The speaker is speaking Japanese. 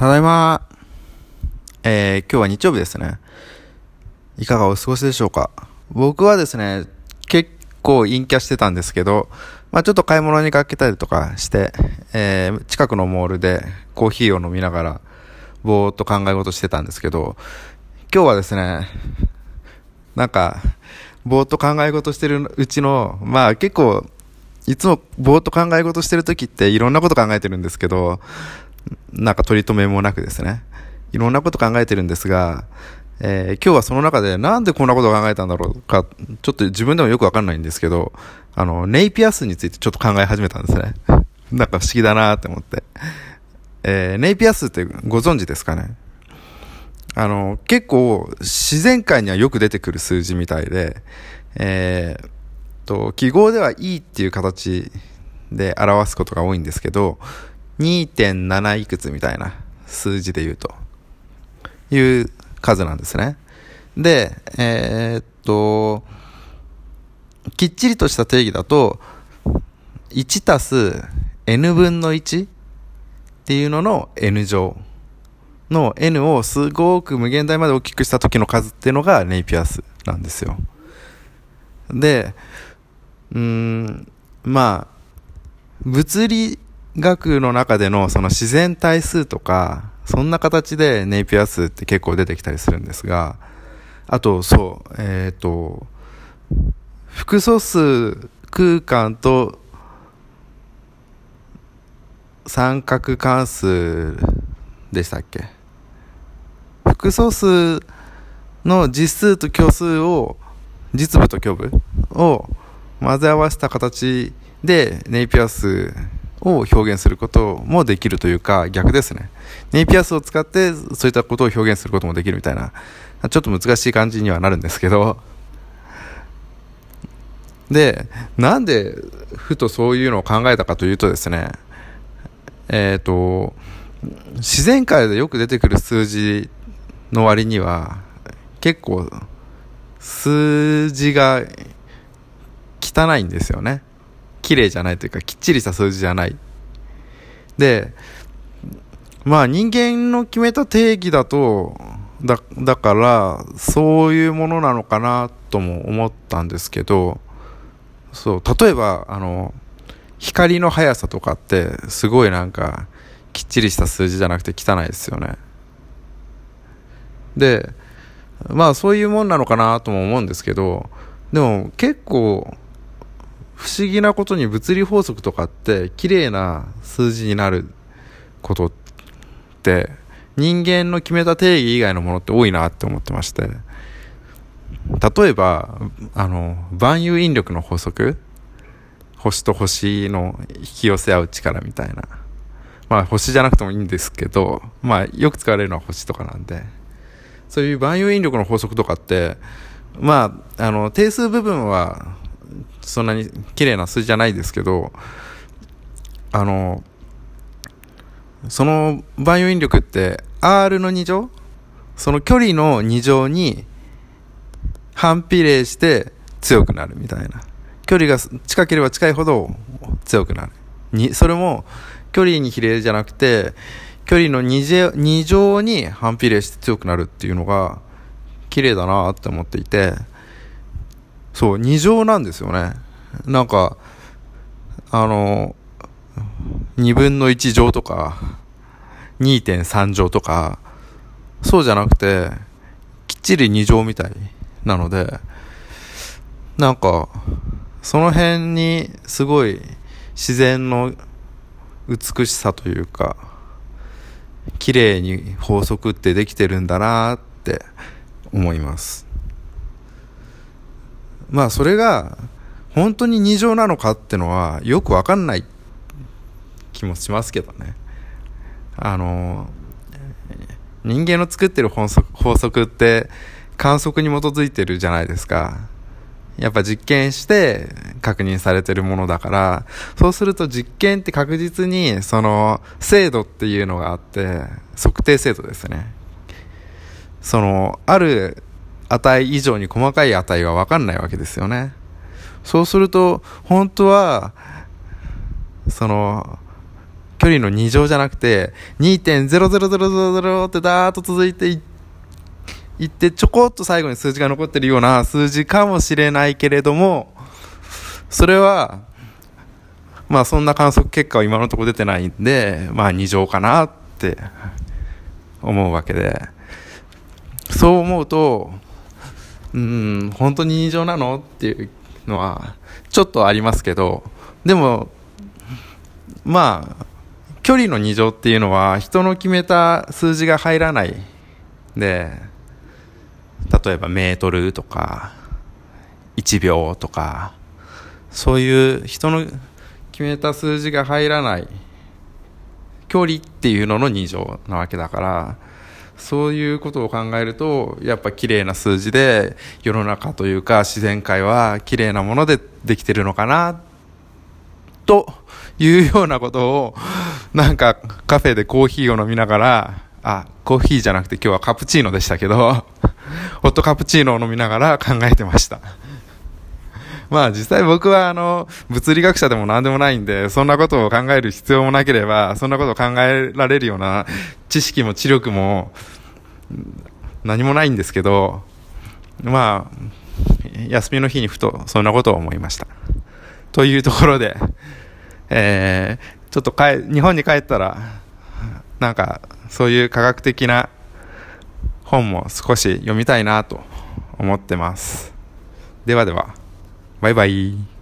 ただいま。えー、今日は日曜日ですね。いかがお過ごしでしょうか僕はですね、結構陰キャしてたんですけど、まあちょっと買い物にかけたりとかして、えー、近くのモールでコーヒーを飲みながら、ぼーっと考え事してたんですけど、今日はですね、なんか、ぼーっと考え事してるうちの、まあ結構、いつもぼーっと考え事してる時っていろんなこと考えてるんですけど、なんか取り留めもなくですね、いろんなこと考えてるんですが、えー、今日はその中でなんでこんなことを考えたんだろうか、ちょっと自分でもよくわかんないんですけど、あの、ネイピアスについてちょっと考え始めたんですね。なんか不思議だなって思って。えー、ネイピアスってご存知ですかね？あの、結構自然界にはよく出てくる数字みたいで、えー、と、記号ではいいっていう形で表すことが多いんですけど、2.7いくつみたいな数字で言うと、いう数なんですね。で、えー、っと、きっちりとした定義だと、1たす n 分の1っていうのの n 乗の n をすごく無限大まで大きくした時の数っていうのがネイピアスなんですよ。で、うーん、まあ、物理学の中でのその自然対数とか、そんな形でネイピア数って結構出てきたりするんですが、あと、そう、えっ、ー、と、複素数空間と三角関数でしたっけ？複素数の実数と虚数を実部と虚部を混ぜ合わせた形でネイピアスを表現することもできるというか逆ですね。ネイピアスを使ってそういったことを表現することもできるみたいなちょっと難しい感じにはなるんですけどで、なんでふとそういうのを考えたかというとですねえっ、ー、と自然界でよく出てくる数字の割には結構数字が汚いんですよね。綺麗じゃないというか、きっちりした数字じゃない。で、まあ人間の決めた定義だと、だ、だから、そういうものなのかなとも思ったんですけど、そう、例えば、あの、光の速さとかって、すごいなんか、きっちりした数字じゃなくて汚いですよね。で、まあそういうもんなのかなとも思うんですけど、でも結構、不思議なことに物理法則とかって綺麗な数字になることって人間の決めた定義以外のものって多いなって思ってまして。例えばあの万有引力の法則。星と星の引き寄せ合う力みたいな。まあ星じゃなくてもいいんですけどまあよく使われるのは星とかなんで。そういう万有引力の法則とかってまああの定数部分はそんなに綺麗な数字じゃないですけど、あの、その万有引力って R の2乗その距離の2乗に反比例して強くなるみたいな。距離が近ければ近いほど強くなる。に、それも距離に比例じゃなくて、距離の 2, 2乗に反比例して強くなるっていうのが綺麗だなって思っていて、そう、2乗なんですよね。なんか、あの、2分の1乗とか、2.3乗とか、そうじゃなくて、きっちり2乗みたいなので、なんか、その辺にすごい自然の美しさというか、綺麗に法則ってできてるんだなって思います。まあそれが本当に二乗なのかってのはよくわかんない気もしますけどね。あの、人間の作ってる法則法則って観測に基づいてるじゃないですか。やっぱ実験して確認されてるものだから、そうすると実験って確実にその精度っていうのがあって、測定精度ですね。その、ある値以上に細かい値は分かんないわけですよね。そうすると、本当は、その、距離の2乗じゃなくて、2.00000ってダーッと続いていってちょこっと最後に数字が残ってるような数字かもしれないけれども、それは、まあそんな観測結果は今のところ出てないんで、まあ2乗かなって思うわけで、そう思うと、うん、本当に2乗なの？っていうのはちょっとありますけど、でも、まあ、距離の2乗っていうのは人の決めた数字が入らない。で、例えばメートルとか、1秒とか、そういう人の決めた数字が入らない距離っていうのの2乗なわけだから、そういうことを考えると、やっぱ綺麗な数字で世の中というか自然界は綺麗なものでできてるのかな、というようなことを、なんかカフェでコーヒーを飲みながら、あ、コーヒーじゃなくて今日はカプチーノでしたけど、ホットカプチーノを飲みながら考えてました。まあ実際僕はあの、物理学者でも何でもないんで、そんなことを考える必要もなければ、そんなことを考えられるような知識も知力も何もないんですけど、まあ、休みの日にふとそんなことを思いました。というところで、えー、ちょっと帰、日本に帰ったら、なんか、そういう科学的な本も少し読みたいなと思ってます。ではでは。バイバイ。